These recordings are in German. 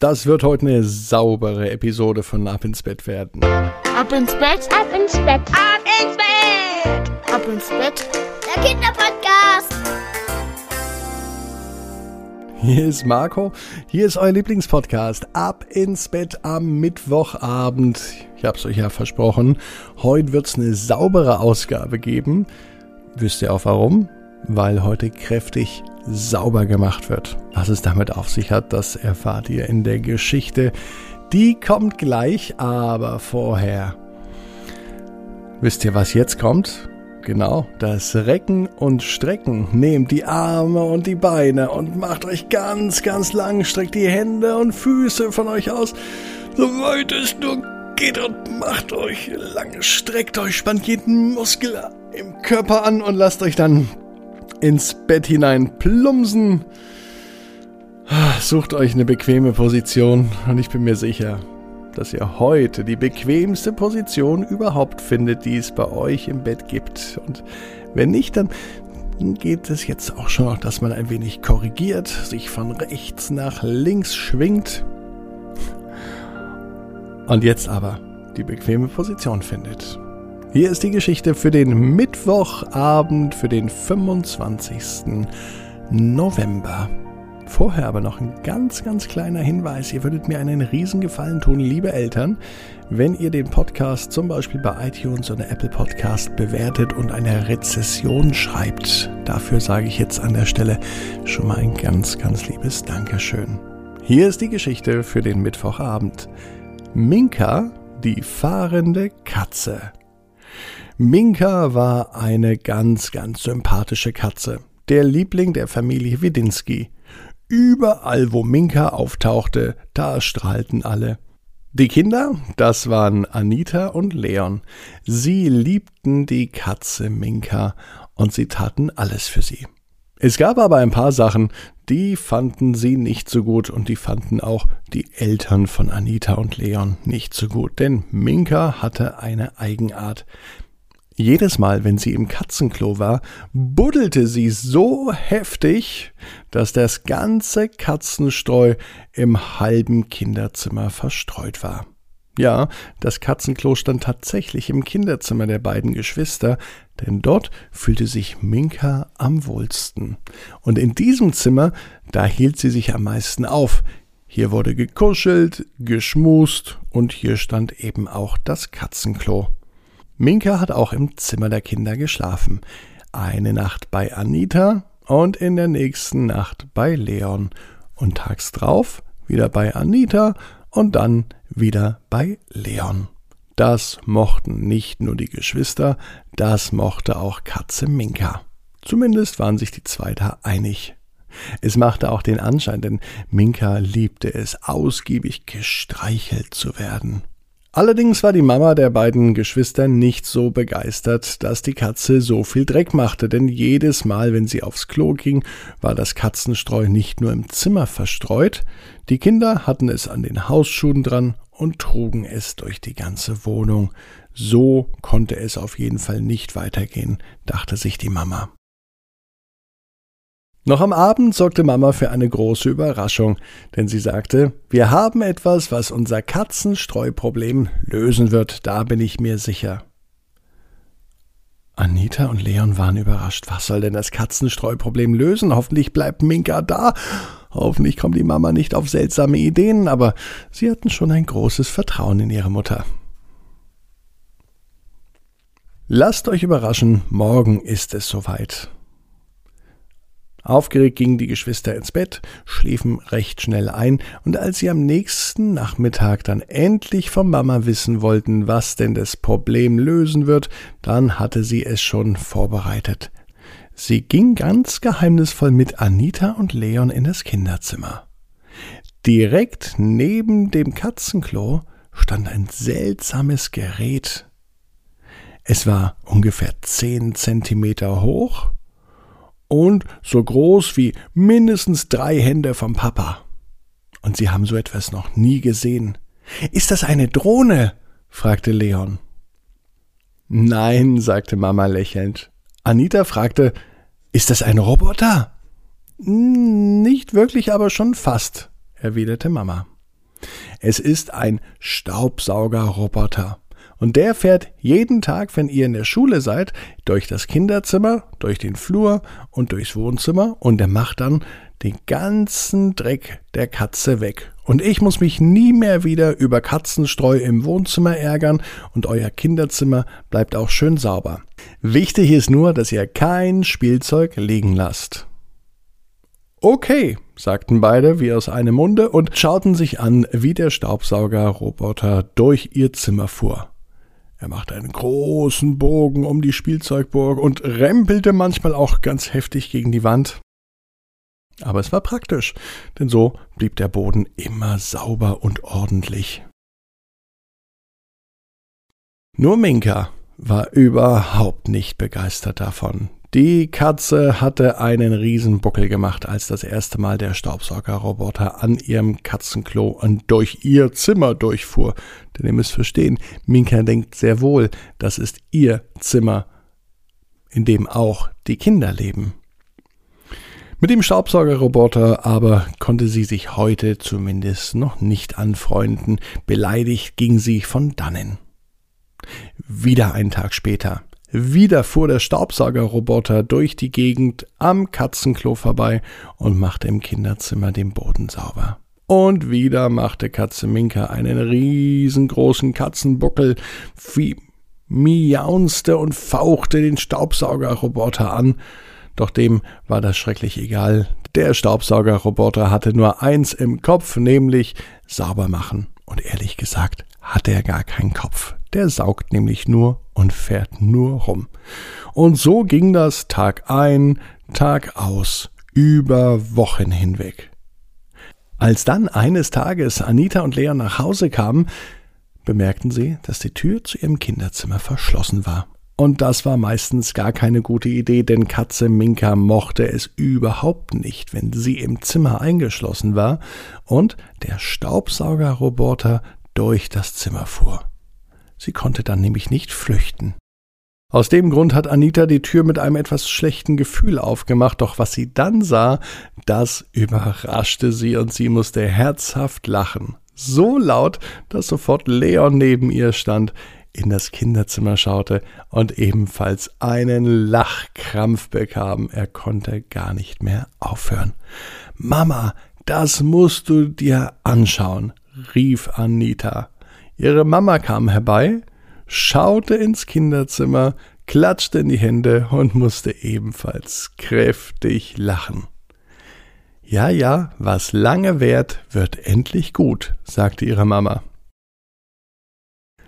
Das wird heute eine saubere Episode von Ab ins Bett werden. Ab ins Bett, Ab ins Bett. ab ins Bett, ab ins Bett. Der Kinderpodcast. Hier ist Marco, hier ist euer Lieblingspodcast. Ab ins Bett am Mittwochabend. Ich hab's euch ja versprochen. Heute wird's eine saubere Ausgabe geben. Wisst ihr auch warum? Weil heute kräftig sauber gemacht wird. Was es damit auf sich hat, das erfahrt ihr in der Geschichte. Die kommt gleich, aber vorher. Wisst ihr, was jetzt kommt? Genau, das Recken und Strecken. Nehmt die Arme und die Beine und macht euch ganz, ganz lang. Streckt die Hände und Füße von euch aus, so weit es nur geht und macht euch lang. Streckt euch, spannt jeden Muskel im Körper an und lasst euch dann ins Bett hinein plumpsen. Sucht euch eine bequeme Position und ich bin mir sicher, dass ihr heute die bequemste Position überhaupt findet, die es bei euch im Bett gibt. Und wenn nicht, dann geht es jetzt auch schon noch, dass man ein wenig korrigiert, sich von rechts nach links schwingt und jetzt aber die bequeme Position findet. Hier ist die Geschichte für den Mittwochabend, für den 25. November. Vorher aber noch ein ganz, ganz kleiner Hinweis. Ihr würdet mir einen Riesengefallen tun, liebe Eltern, wenn ihr den Podcast zum Beispiel bei iTunes oder Apple Podcast bewertet und eine Rezession schreibt. Dafür sage ich jetzt an der Stelle schon mal ein ganz, ganz liebes Dankeschön. Hier ist die Geschichte für den Mittwochabend. Minka, die fahrende Katze. Minka war eine ganz, ganz sympathische Katze. Der Liebling der Familie Widinski. Überall, wo Minka auftauchte, da strahlten alle. Die Kinder, das waren Anita und Leon. Sie liebten die Katze Minka und sie taten alles für sie. Es gab aber ein paar Sachen, die fanden sie nicht so gut und die fanden auch die Eltern von Anita und Leon nicht so gut, denn Minka hatte eine Eigenart. Jedes Mal, wenn sie im Katzenklo war, buddelte sie so heftig, dass das ganze Katzenstreu im halben Kinderzimmer verstreut war. Ja, das Katzenklo stand tatsächlich im Kinderzimmer der beiden Geschwister, denn dort fühlte sich Minka am wohlsten. Und in diesem Zimmer, da hielt sie sich am meisten auf. Hier wurde gekuschelt, geschmust und hier stand eben auch das Katzenklo. Minka hat auch im Zimmer der Kinder geschlafen. Eine Nacht bei Anita und in der nächsten Nacht bei Leon. Und tags drauf wieder bei Anita und dann wieder bei Leon. Das mochten nicht nur die Geschwister, das mochte auch Katze Minka. Zumindest waren sich die zwei da einig. Es machte auch den Anschein, denn Minka liebte es, ausgiebig gestreichelt zu werden. Allerdings war die Mama der beiden Geschwister nicht so begeistert, dass die Katze so viel Dreck machte, denn jedes Mal, wenn sie aufs Klo ging, war das Katzenstreu nicht nur im Zimmer verstreut, die Kinder hatten es an den Hausschuhen dran und trugen es durch die ganze Wohnung. So konnte es auf jeden Fall nicht weitergehen, dachte sich die Mama. Noch am Abend sorgte Mama für eine große Überraschung, denn sie sagte, wir haben etwas, was unser Katzenstreuproblem lösen wird, da bin ich mir sicher. Anita und Leon waren überrascht. Was soll denn das Katzenstreuproblem lösen? Hoffentlich bleibt Minka da. Hoffentlich kommt die Mama nicht auf seltsame Ideen, aber sie hatten schon ein großes Vertrauen in ihre Mutter. Lasst euch überraschen, morgen ist es soweit. Aufgeregt gingen die Geschwister ins Bett, schliefen recht schnell ein, und als sie am nächsten Nachmittag dann endlich von Mama wissen wollten, was denn das Problem lösen wird, dann hatte sie es schon vorbereitet. Sie ging ganz geheimnisvoll mit Anita und Leon in das Kinderzimmer. Direkt neben dem Katzenklo stand ein seltsames Gerät. Es war ungefähr zehn Zentimeter hoch und so groß wie mindestens drei Hände vom Papa. Und sie haben so etwas noch nie gesehen. Ist das eine Drohne? fragte Leon. Nein, sagte Mama lächelnd. Anita fragte, ist das ein Roboter? Nicht wirklich, aber schon fast, erwiderte Mama. Es ist ein Staubsaugerroboter. Und der fährt jeden Tag, wenn ihr in der Schule seid, durch das Kinderzimmer, durch den Flur und durchs Wohnzimmer und er macht dann den ganzen Dreck der Katze weg. Und ich muss mich nie mehr wieder über Katzenstreu im Wohnzimmer ärgern und euer Kinderzimmer bleibt auch schön sauber. Wichtig ist nur, dass ihr kein Spielzeug liegen lasst. Okay, sagten beide wie aus einem Munde und schauten sich an, wie der Staubsaugerroboter durch ihr Zimmer fuhr. Er machte einen großen Bogen um die Spielzeugburg und rempelte manchmal auch ganz heftig gegen die Wand. Aber es war praktisch, denn so blieb der Boden immer sauber und ordentlich. Nur Minka war überhaupt nicht begeistert davon. Die Katze hatte einen Riesenbuckel gemacht, als das erste Mal der Staubsaugerroboter an ihrem Katzenklo und durch ihr Zimmer durchfuhr. Denn ihr müsst verstehen, Minka denkt sehr wohl, das ist ihr Zimmer, in dem auch die Kinder leben. Mit dem Staubsaugerroboter aber konnte sie sich heute zumindest noch nicht anfreunden. Beleidigt ging sie von dannen. Wieder ein Tag später. Wieder fuhr der Staubsaugerroboter durch die Gegend am Katzenklo vorbei und machte im Kinderzimmer den Boden sauber. Und wieder machte Katze Minka einen riesengroßen Katzenbuckel, miaunste und fauchte den Staubsaugerroboter an doch dem war das schrecklich egal. Der Staubsaugerroboter hatte nur eins im Kopf, nämlich sauber machen. Und ehrlich gesagt hat er gar keinen Kopf. Der saugt nämlich nur und fährt nur rum. Und so ging das Tag ein, Tag aus, über Wochen hinweg. Als dann eines Tages Anita und Leon nach Hause kamen, bemerkten sie, dass die Tür zu ihrem Kinderzimmer verschlossen war. Und das war meistens gar keine gute Idee, denn Katze Minka mochte es überhaupt nicht, wenn sie im Zimmer eingeschlossen war und der Staubsaugerroboter durch das Zimmer fuhr. Sie konnte dann nämlich nicht flüchten. Aus dem Grund hat Anita die Tür mit einem etwas schlechten Gefühl aufgemacht, doch was sie dann sah, das überraschte sie und sie musste herzhaft lachen. So laut, dass sofort Leon neben ihr stand in das Kinderzimmer schaute und ebenfalls einen Lachkrampf bekam. Er konnte gar nicht mehr aufhören. Mama, das musst du dir anschauen, rief Anita. Ihre Mama kam herbei, schaute ins Kinderzimmer, klatschte in die Hände und musste ebenfalls kräftig lachen. Ja, ja, was lange währt, wird endlich gut, sagte ihre Mama.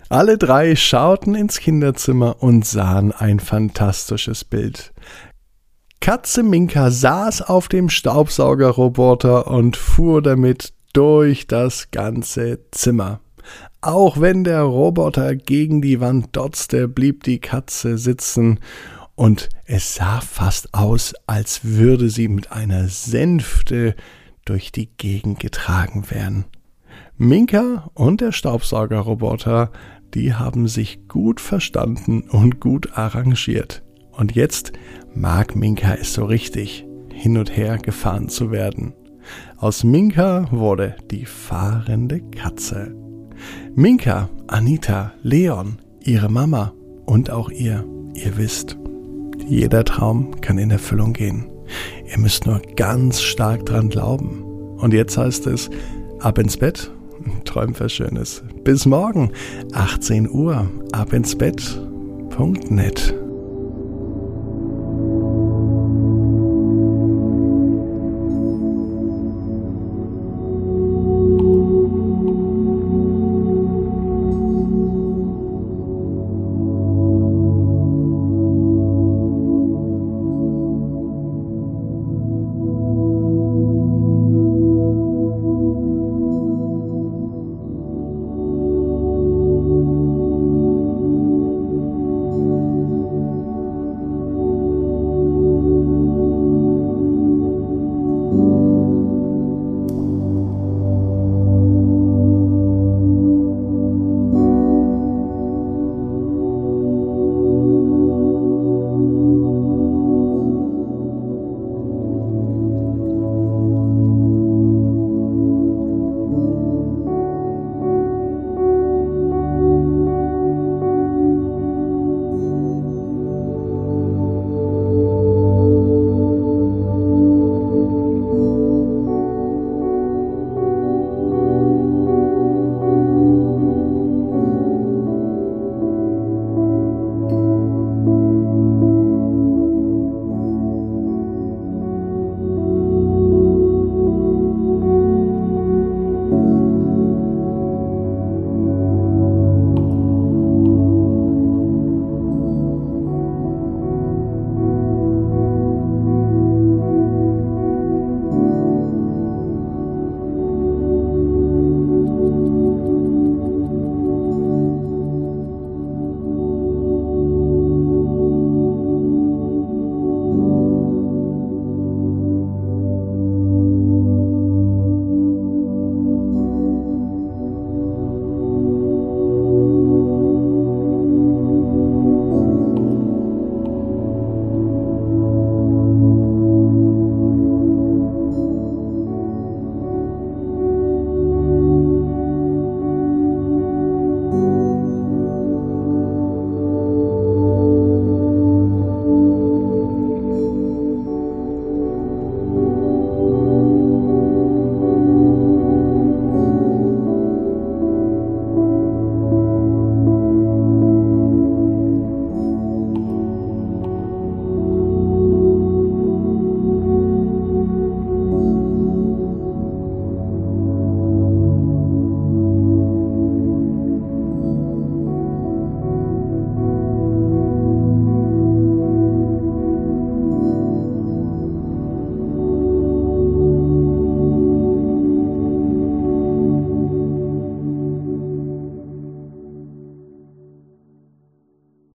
Alle drei schauten ins Kinderzimmer und sahen ein fantastisches Bild. Katze Minka saß auf dem Staubsaugerroboter und fuhr damit durch das ganze Zimmer. Auch wenn der Roboter gegen die Wand dotzte, blieb die Katze sitzen und es sah fast aus, als würde sie mit einer Sänfte durch die Gegend getragen werden. Minka und der Staubsaugerroboter die haben sich gut verstanden und gut arrangiert. Und jetzt mag Minka es so richtig, hin und her gefahren zu werden. Aus Minka wurde die fahrende Katze. Minka, Anita, Leon, ihre Mama und auch ihr, ihr wisst, jeder Traum kann in Erfüllung gehen. Ihr müsst nur ganz stark dran glauben. Und jetzt heißt es, ab ins Bett Träumt was Schönes. Bis morgen, 18 Uhr, ab ins Bett.net.